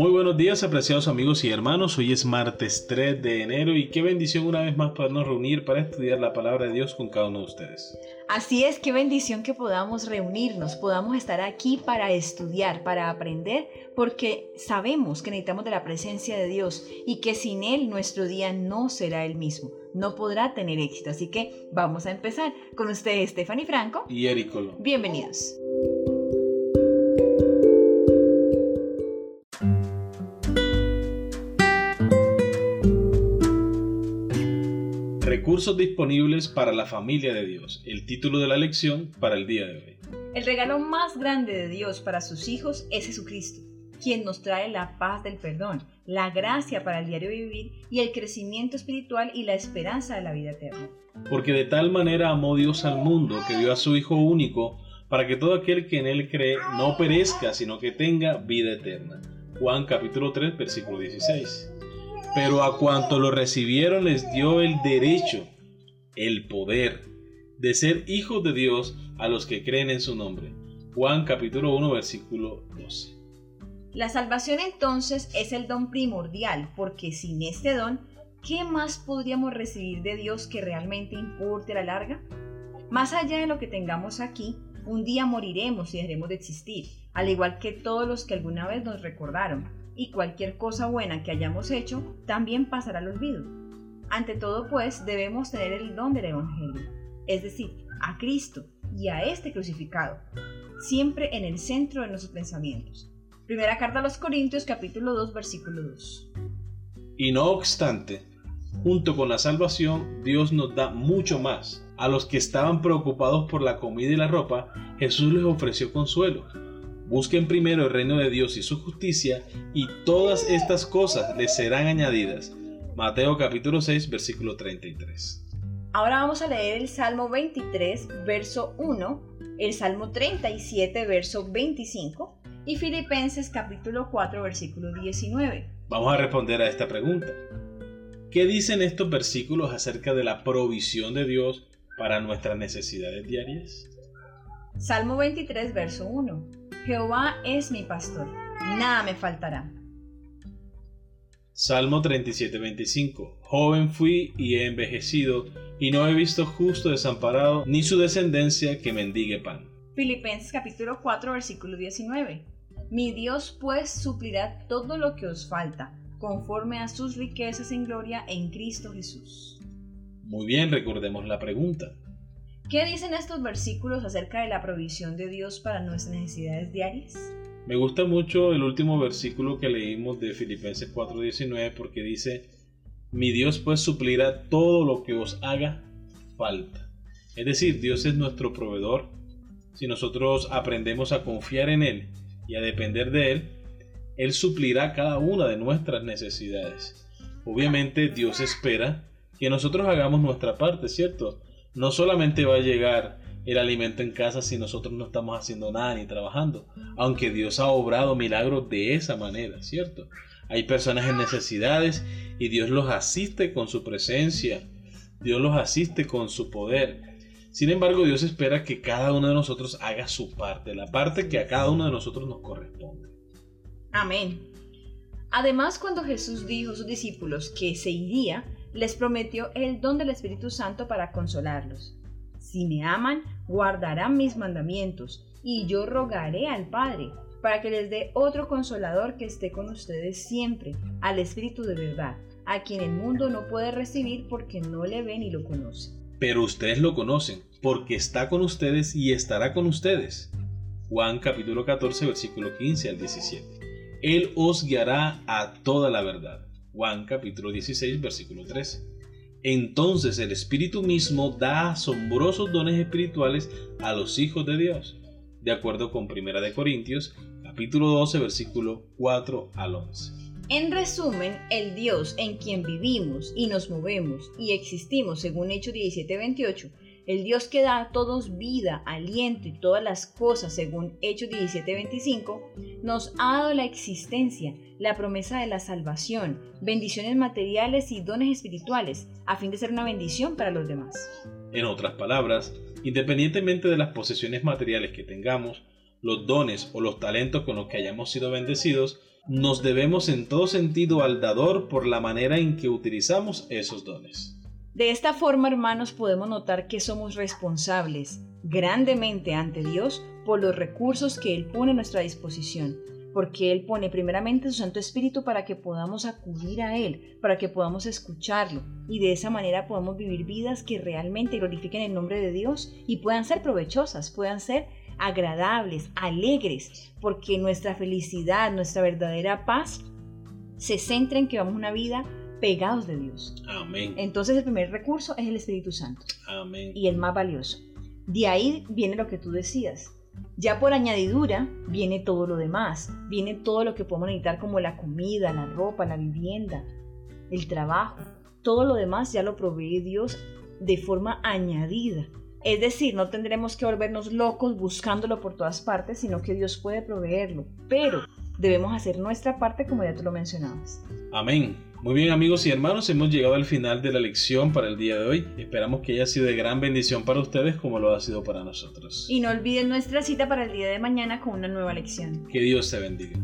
Muy buenos días, apreciados amigos y hermanos. Hoy es martes 3 de enero y qué bendición una vez más podernos reunir para estudiar la palabra de Dios con cada uno de ustedes. Así es, qué bendición que podamos reunirnos, podamos estar aquí para estudiar, para aprender, porque sabemos que necesitamos de la presencia de Dios y que sin Él nuestro día no será el mismo, no podrá tener éxito. Así que vamos a empezar con ustedes, Stephanie Franco y Eric Colón. Bienvenidos. Recursos disponibles para la familia de Dios. El título de la lección para el día de hoy. El regalo más grande de Dios para sus hijos es Jesucristo, quien nos trae la paz del perdón, la gracia para el diario vivir y el crecimiento espiritual y la esperanza de la vida eterna. Porque de tal manera amó Dios al mundo que dio a su Hijo único para que todo aquel que en él cree no perezca, sino que tenga vida eterna. Juan capítulo 3, versículo 16 pero a cuanto lo recibieron les dio el derecho, el poder de ser hijos de Dios a los que creen en su nombre. Juan capítulo 1 versículo 12. La salvación entonces es el don primordial, porque sin este don, ¿qué más podríamos recibir de Dios que realmente importe a la larga? Más allá de lo que tengamos aquí, un día moriremos y dejaremos de existir, al igual que todos los que alguna vez nos recordaron y cualquier cosa buena que hayamos hecho también pasará al olvido. Ante todo, pues, debemos tener el don del Evangelio, es decir, a Cristo y a este crucificado, siempre en el centro de nuestros pensamientos. Primera carta a los Corintios capítulo 2 versículo 2. Y no obstante, junto con la salvación, Dios nos da mucho más. A los que estaban preocupados por la comida y la ropa, Jesús les ofreció consuelo Busquen primero el reino de Dios y su justicia, y todas estas cosas les serán añadidas. Mateo capítulo 6, versículo 33. Ahora vamos a leer el Salmo 23, verso 1, el Salmo 37, verso 25 y Filipenses capítulo 4, versículo 19. Vamos a responder a esta pregunta. ¿Qué dicen estos versículos acerca de la provisión de Dios para nuestras necesidades diarias? Salmo 23, verso 1. Jehová es mi pastor, nada me faltará. Salmo 37:25 Joven fui y he envejecido, y no he visto justo desamparado, ni su descendencia que mendigue pan. Filipenses capítulo 4 versículo 19 Mi Dios pues suplirá todo lo que os falta, conforme a sus riquezas en gloria en Cristo Jesús. Muy bien, recordemos la pregunta. ¿Qué dicen estos versículos acerca de la provisión de Dios para nuestras necesidades diarias? Me gusta mucho el último versículo que leímos de Filipenses 4:19 porque dice, mi Dios pues suplirá todo lo que os haga falta. Es decir, Dios es nuestro proveedor. Si nosotros aprendemos a confiar en Él y a depender de Él, Él suplirá cada una de nuestras necesidades. Obviamente Dios espera que nosotros hagamos nuestra parte, ¿cierto? No solamente va a llegar el alimento en casa si nosotros no estamos haciendo nada ni trabajando, aunque Dios ha obrado milagros de esa manera, ¿cierto? Hay personas en necesidades y Dios los asiste con su presencia, Dios los asiste con su poder. Sin embargo, Dios espera que cada uno de nosotros haga su parte, la parte que a cada uno de nosotros nos corresponde. Amén. Además, cuando Jesús dijo a sus discípulos que se iría, les prometió el don del Espíritu Santo para consolarlos. Si me aman, guardarán mis mandamientos, y yo rogaré al Padre, para que les dé otro consolador que esté con ustedes siempre, al Espíritu de verdad, a quien el mundo no puede recibir porque no le ve ni lo conoce. Pero ustedes lo conocen, porque está con ustedes y estará con ustedes. Juan capítulo 14, versículo 15 al 17. Él os guiará a toda la verdad Juan capítulo 16, versículo 13. Entonces el Espíritu mismo da asombrosos dones espirituales a los hijos de Dios, de acuerdo con 1 de Corintios capítulo 12, versículo 4 al 11. En resumen, el Dios en quien vivimos y nos movemos y existimos según Hechos 17:28 el Dios que da a todos vida, aliento y todas las cosas, según Hechos 17:25, nos ha dado la existencia, la promesa de la salvación, bendiciones materiales y dones espirituales, a fin de ser una bendición para los demás. En otras palabras, independientemente de las posesiones materiales que tengamos, los dones o los talentos con los que hayamos sido bendecidos, nos debemos en todo sentido al dador por la manera en que utilizamos esos dones. De esta forma, hermanos, podemos notar que somos responsables grandemente ante Dios por los recursos que Él pone a nuestra disposición, porque Él pone primeramente su Santo Espíritu para que podamos acudir a Él, para que podamos escucharlo, y de esa manera podamos vivir vidas que realmente glorifiquen el nombre de Dios y puedan ser provechosas, puedan ser agradables, alegres, porque nuestra felicidad, nuestra verdadera paz se centra en que vamos una vida pegados de Dios. Amén. Entonces el primer recurso es el Espíritu Santo. Amén. Y el más valioso. De ahí viene lo que tú decías. Ya por añadidura viene todo lo demás. Viene todo lo que podemos necesitar como la comida, la ropa, la vivienda, el trabajo. Todo lo demás ya lo provee Dios de forma añadida. Es decir, no tendremos que volvernos locos buscándolo por todas partes, sino que Dios puede proveerlo. Pero debemos hacer nuestra parte como ya tú lo mencionabas. Amén. Muy bien amigos y hermanos, hemos llegado al final de la lección para el día de hoy. Esperamos que haya sido de gran bendición para ustedes como lo ha sido para nosotros. Y no olviden nuestra cita para el día de mañana con una nueva lección. Que Dios te bendiga.